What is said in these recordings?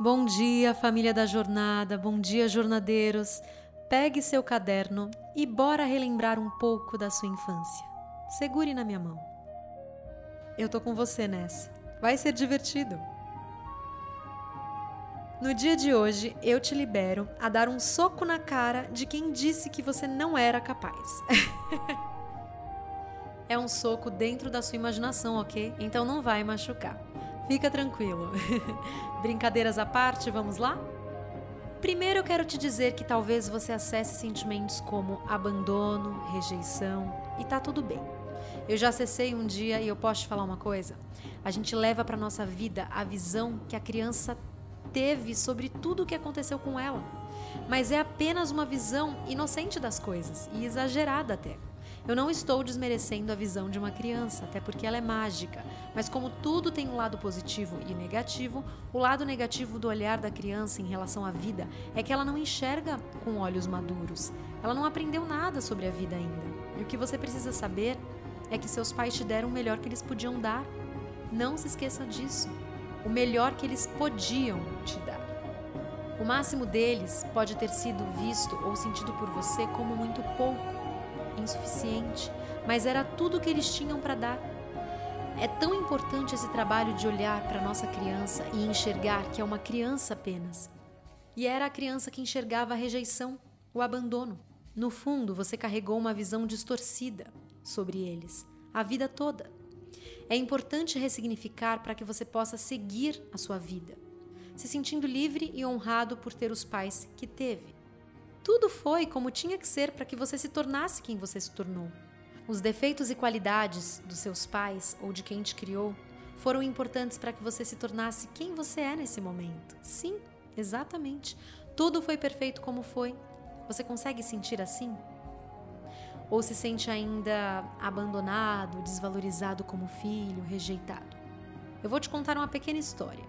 Bom dia, família da jornada, bom dia, jornadeiros. Pegue seu caderno e bora relembrar um pouco da sua infância. Segure na minha mão. Eu tô com você nessa. Vai ser divertido. No dia de hoje, eu te libero a dar um soco na cara de quem disse que você não era capaz. é um soco dentro da sua imaginação, ok? Então não vai machucar. Fica tranquilo. Brincadeiras à parte, vamos lá? Primeiro eu quero te dizer que talvez você acesse sentimentos como abandono, rejeição e tá tudo bem. Eu já acessei um dia e eu posso te falar uma coisa? A gente leva para nossa vida a visão que a criança teve sobre tudo o que aconteceu com ela. Mas é apenas uma visão inocente das coisas e exagerada até. Eu não estou desmerecendo a visão de uma criança, até porque ela é mágica, mas como tudo tem um lado positivo e negativo, o lado negativo do olhar da criança em relação à vida é que ela não enxerga com olhos maduros. Ela não aprendeu nada sobre a vida ainda. E o que você precisa saber é que seus pais te deram o melhor que eles podiam dar. Não se esqueça disso. O melhor que eles podiam te dar. O máximo deles pode ter sido visto ou sentido por você como muito pouco insuficiente, mas era tudo o que eles tinham para dar. É tão importante esse trabalho de olhar para nossa criança e enxergar que é uma criança apenas. E era a criança que enxergava a rejeição, o abandono. No fundo, você carregou uma visão distorcida sobre eles, a vida toda. É importante ressignificar para que você possa seguir a sua vida, se sentindo livre e honrado por ter os pais que teve. Tudo foi como tinha que ser para que você se tornasse quem você se tornou. Os defeitos e qualidades dos seus pais ou de quem te criou foram importantes para que você se tornasse quem você é nesse momento. Sim, exatamente. Tudo foi perfeito como foi. Você consegue sentir assim? Ou se sente ainda abandonado, desvalorizado como filho, rejeitado? Eu vou te contar uma pequena história.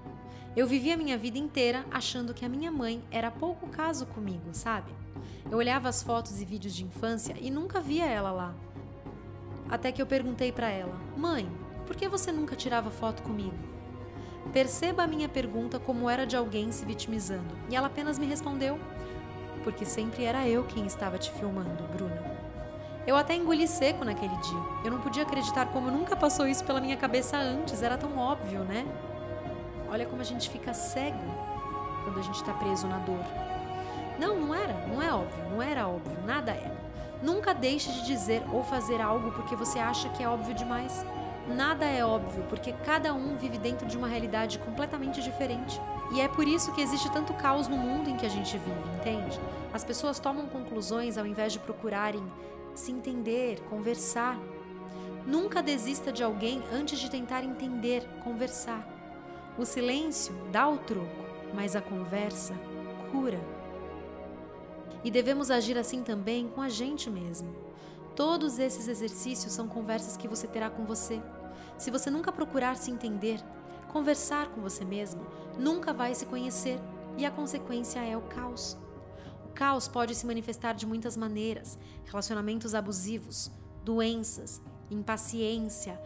Eu vivi a minha vida inteira achando que a minha mãe era pouco caso comigo, sabe? Eu olhava as fotos e vídeos de infância e nunca via ela lá. Até que eu perguntei para ela: "Mãe, por que você nunca tirava foto comigo?" Perceba a minha pergunta como era de alguém se vitimizando, e ela apenas me respondeu: "Porque sempre era eu quem estava te filmando, Bruna." Eu até engoli seco naquele dia. Eu não podia acreditar como nunca passou isso pela minha cabeça antes, era tão óbvio, né? Olha como a gente fica cego quando a gente está preso na dor. Não, não era, não é óbvio, não era óbvio, nada é. Nunca deixe de dizer ou fazer algo porque você acha que é óbvio demais. Nada é óbvio, porque cada um vive dentro de uma realidade completamente diferente. E é por isso que existe tanto caos no mundo em que a gente vive, entende? As pessoas tomam conclusões ao invés de procurarem se entender, conversar. Nunca desista de alguém antes de tentar entender, conversar. O silêncio dá o troco, mas a conversa cura. E devemos agir assim também com a gente mesmo. Todos esses exercícios são conversas que você terá com você. Se você nunca procurar se entender, conversar com você mesmo, nunca vai se conhecer e a consequência é o caos. O caos pode se manifestar de muitas maneiras: relacionamentos abusivos, doenças, impaciência,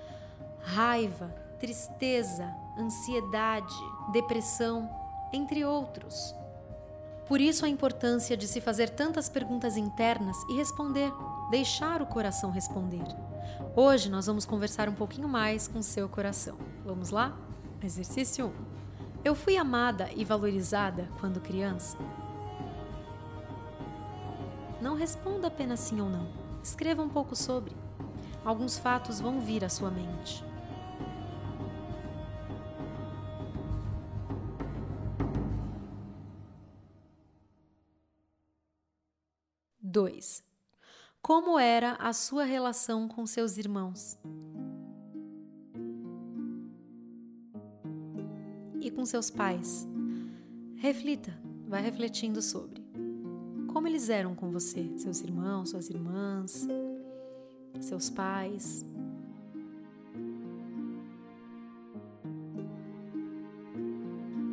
raiva, tristeza, ansiedade, depressão, entre outros. Por isso a importância de se fazer tantas perguntas internas e responder, deixar o coração responder. Hoje nós vamos conversar um pouquinho mais com seu coração. Vamos lá? Exercício 1. Eu fui amada e valorizada quando criança? Não responda apenas sim ou não. Escreva um pouco sobre. Alguns fatos vão vir à sua mente. 2. Como era a sua relação com seus irmãos? E com seus pais? Reflita, vai refletindo sobre. Como eles eram com você, seus irmãos, suas irmãs, seus pais?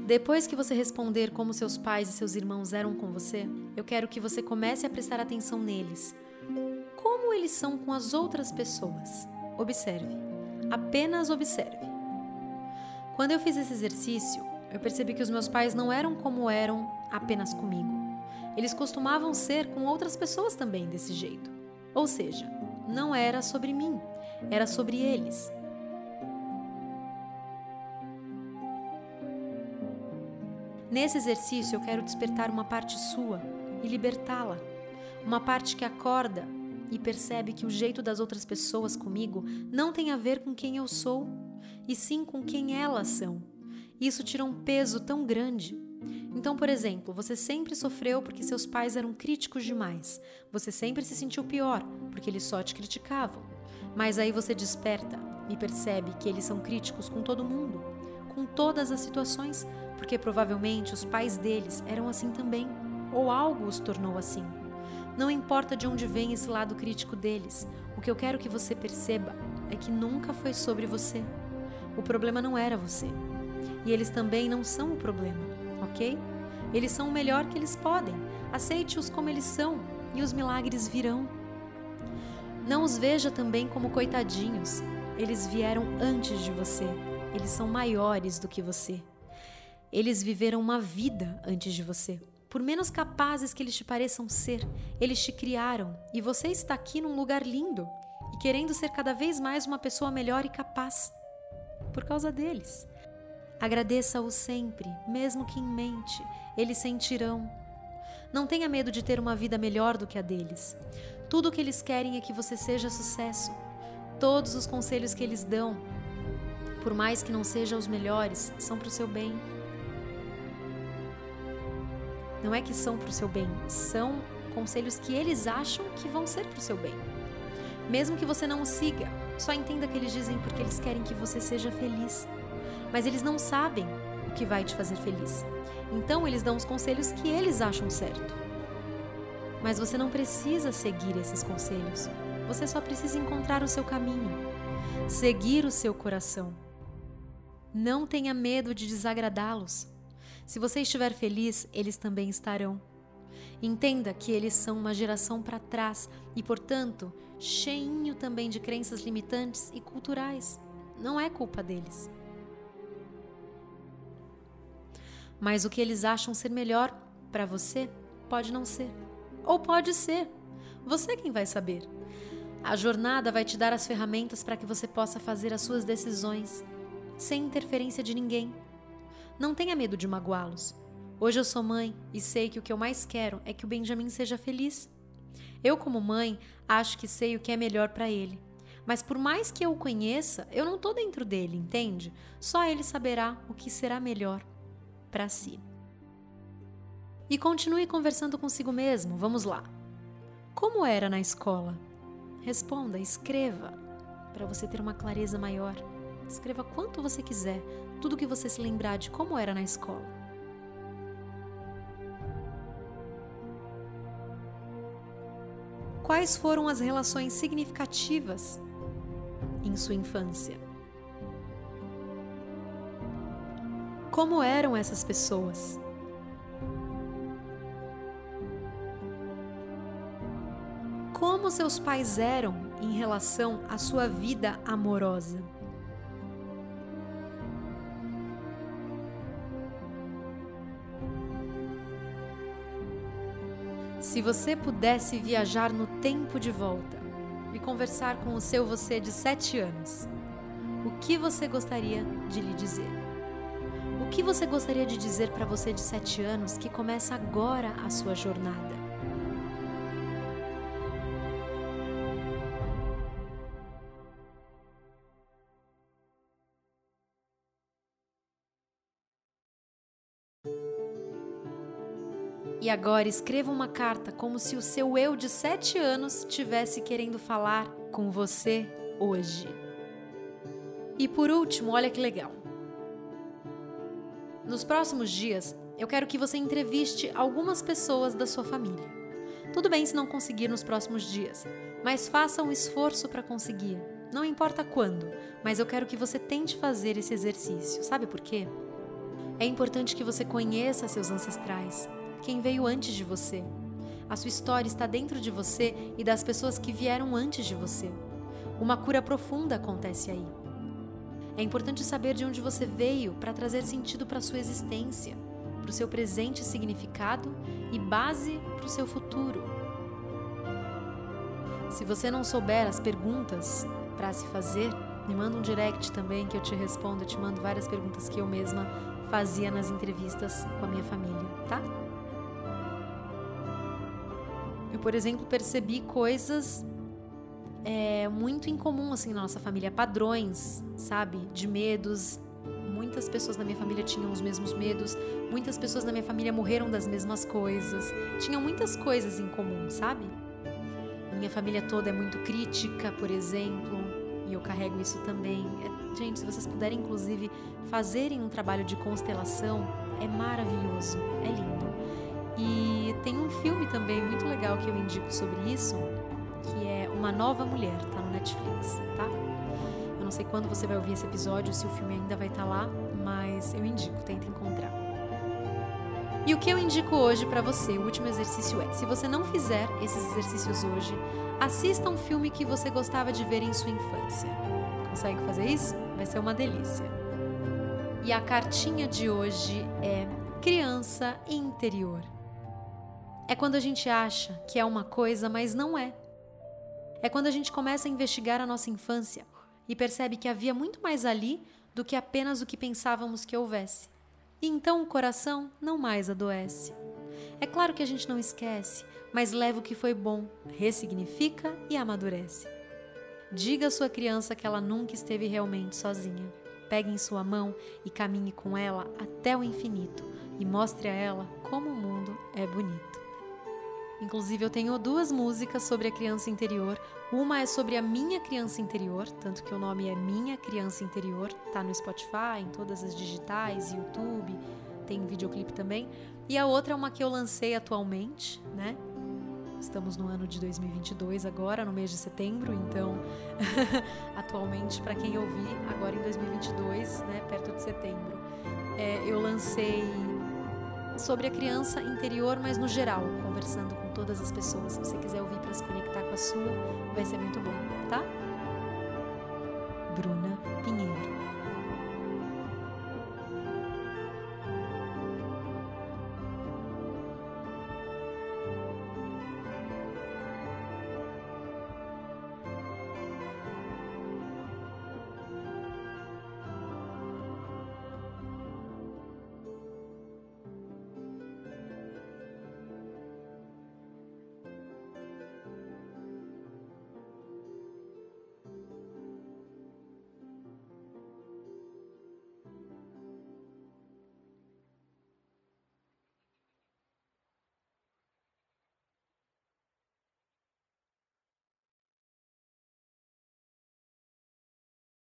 Depois que você responder como seus pais e seus irmãos eram com você, eu quero que você comece a prestar atenção neles. Como eles são com as outras pessoas? Observe. Apenas observe. Quando eu fiz esse exercício, eu percebi que os meus pais não eram como eram apenas comigo. Eles costumavam ser com outras pessoas também desse jeito. Ou seja, não era sobre mim, era sobre eles. Nesse exercício, eu quero despertar uma parte sua e libertá-la. Uma parte que acorda e percebe que o jeito das outras pessoas comigo não tem a ver com quem eu sou, e sim com quem elas são. Isso tira um peso tão grande. Então, por exemplo, você sempre sofreu porque seus pais eram críticos demais. Você sempre se sentiu pior porque eles só te criticavam. Mas aí você desperta e percebe que eles são críticos com todo mundo, com todas as situações, porque provavelmente os pais deles eram assim também, ou algo os tornou assim. Não importa de onde vem esse lado crítico deles, o que eu quero que você perceba é que nunca foi sobre você. O problema não era você. E eles também não são o problema, ok? Eles são o melhor que eles podem. Aceite-os como eles são e os milagres virão. Não os veja também como coitadinhos. Eles vieram antes de você. Eles são maiores do que você. Eles viveram uma vida antes de você. Por menos capazes que eles te pareçam ser, eles te criaram e você está aqui num lugar lindo e querendo ser cada vez mais uma pessoa melhor e capaz. Por causa deles. Agradeça-o sempre, mesmo que em mente, eles sentirão. Não tenha medo de ter uma vida melhor do que a deles. Tudo o que eles querem é que você seja sucesso. Todos os conselhos que eles dão, por mais que não sejam os melhores, são para o seu bem. Não é que são para o seu bem, são conselhos que eles acham que vão ser para o seu bem. Mesmo que você não o siga, só entenda que eles dizem porque eles querem que você seja feliz. Mas eles não sabem o que vai te fazer feliz. Então eles dão os conselhos que eles acham certo. Mas você não precisa seguir esses conselhos. Você só precisa encontrar o seu caminho, seguir o seu coração. Não tenha medo de desagradá-los. Se você estiver feliz, eles também estarão. Entenda que eles são uma geração para trás e, portanto, cheinho também de crenças limitantes e culturais. Não é culpa deles. Mas o que eles acham ser melhor para você pode não ser. Ou pode ser. Você é quem vai saber. A jornada vai te dar as ferramentas para que você possa fazer as suas decisões sem interferência de ninguém. Não tenha medo de magoá-los. Hoje eu sou mãe e sei que o que eu mais quero é que o Benjamin seja feliz. Eu, como mãe, acho que sei o que é melhor para ele. Mas por mais que eu o conheça, eu não estou dentro dele, entende? Só ele saberá o que será melhor para si. E continue conversando consigo mesmo. Vamos lá. Como era na escola? Responda, escreva, para você ter uma clareza maior. Escreva quanto você quiser, tudo que você se lembrar de como era na escola. Quais foram as relações significativas em sua infância? Como eram essas pessoas? Como seus pais eram em relação à sua vida amorosa? Se você pudesse viajar no tempo de volta e conversar com o seu você de sete anos, o que você gostaria de lhe dizer? O que você gostaria de dizer para você de sete anos que começa agora a sua jornada? E agora escreva uma carta como se o seu eu de sete anos tivesse querendo falar com você hoje. E por último, olha que legal. Nos próximos dias, eu quero que você entreviste algumas pessoas da sua família. Tudo bem se não conseguir nos próximos dias, mas faça um esforço para conseguir. Não importa quando, mas eu quero que você tente fazer esse exercício. Sabe por quê? É importante que você conheça seus ancestrais, quem veio antes de você. A sua história está dentro de você e das pessoas que vieram antes de você. Uma cura profunda acontece aí. É importante saber de onde você veio para trazer sentido para sua existência, para o seu presente significado e base para o seu futuro. Se você não souber as perguntas para se fazer, me manda um direct também que eu te respondo. Eu te mando várias perguntas que eu mesma fazia nas entrevistas com a minha família, tá? Eu, por exemplo, percebi coisas é, muito incomum assim na nossa família, padrões, sabe, de medos. Muitas pessoas na minha família tinham os mesmos medos, muitas pessoas na minha família morreram das mesmas coisas, tinham muitas coisas em comum, sabe? Minha família toda é muito crítica, por exemplo, e eu carrego isso também. É, gente, se vocês puderem, inclusive, fazerem um trabalho de constelação, é maravilhoso, é lindo. E tem um filme também muito legal que eu indico sobre isso, que é Uma Nova Mulher, tá no Netflix, tá? Eu não sei quando você vai ouvir esse episódio, se o filme ainda vai estar tá lá, mas eu indico, tenta encontrar. E o que eu indico hoje para você, o último exercício é: se você não fizer esses exercícios hoje, assista um filme que você gostava de ver em sua infância. Consegue fazer isso? Vai ser uma delícia. E a cartinha de hoje é criança interior. É quando a gente acha que é uma coisa, mas não é. É quando a gente começa a investigar a nossa infância e percebe que havia muito mais ali do que apenas o que pensávamos que houvesse. E então o coração não mais adoece. É claro que a gente não esquece, mas leva o que foi bom, ressignifica e amadurece. Diga à sua criança que ela nunca esteve realmente sozinha. Pegue em sua mão e caminhe com ela até o infinito e mostre a ela como o mundo é bonito. Inclusive, eu tenho duas músicas sobre a criança interior. Uma é sobre a minha criança interior, tanto que o nome é Minha Criança Interior, tá no Spotify, em todas as digitais, YouTube, tem videoclipe também. E a outra é uma que eu lancei atualmente, né? Estamos no ano de 2022 agora, no mês de setembro, então atualmente para quem ouvir agora em 2022, né, perto de setembro, é, eu lancei sobre a criança interior, mas no geral, conversando com todas as pessoas. Se você quiser ouvir para se conectar com a sua, vai ser muito bom, tá? Bruna Pinto.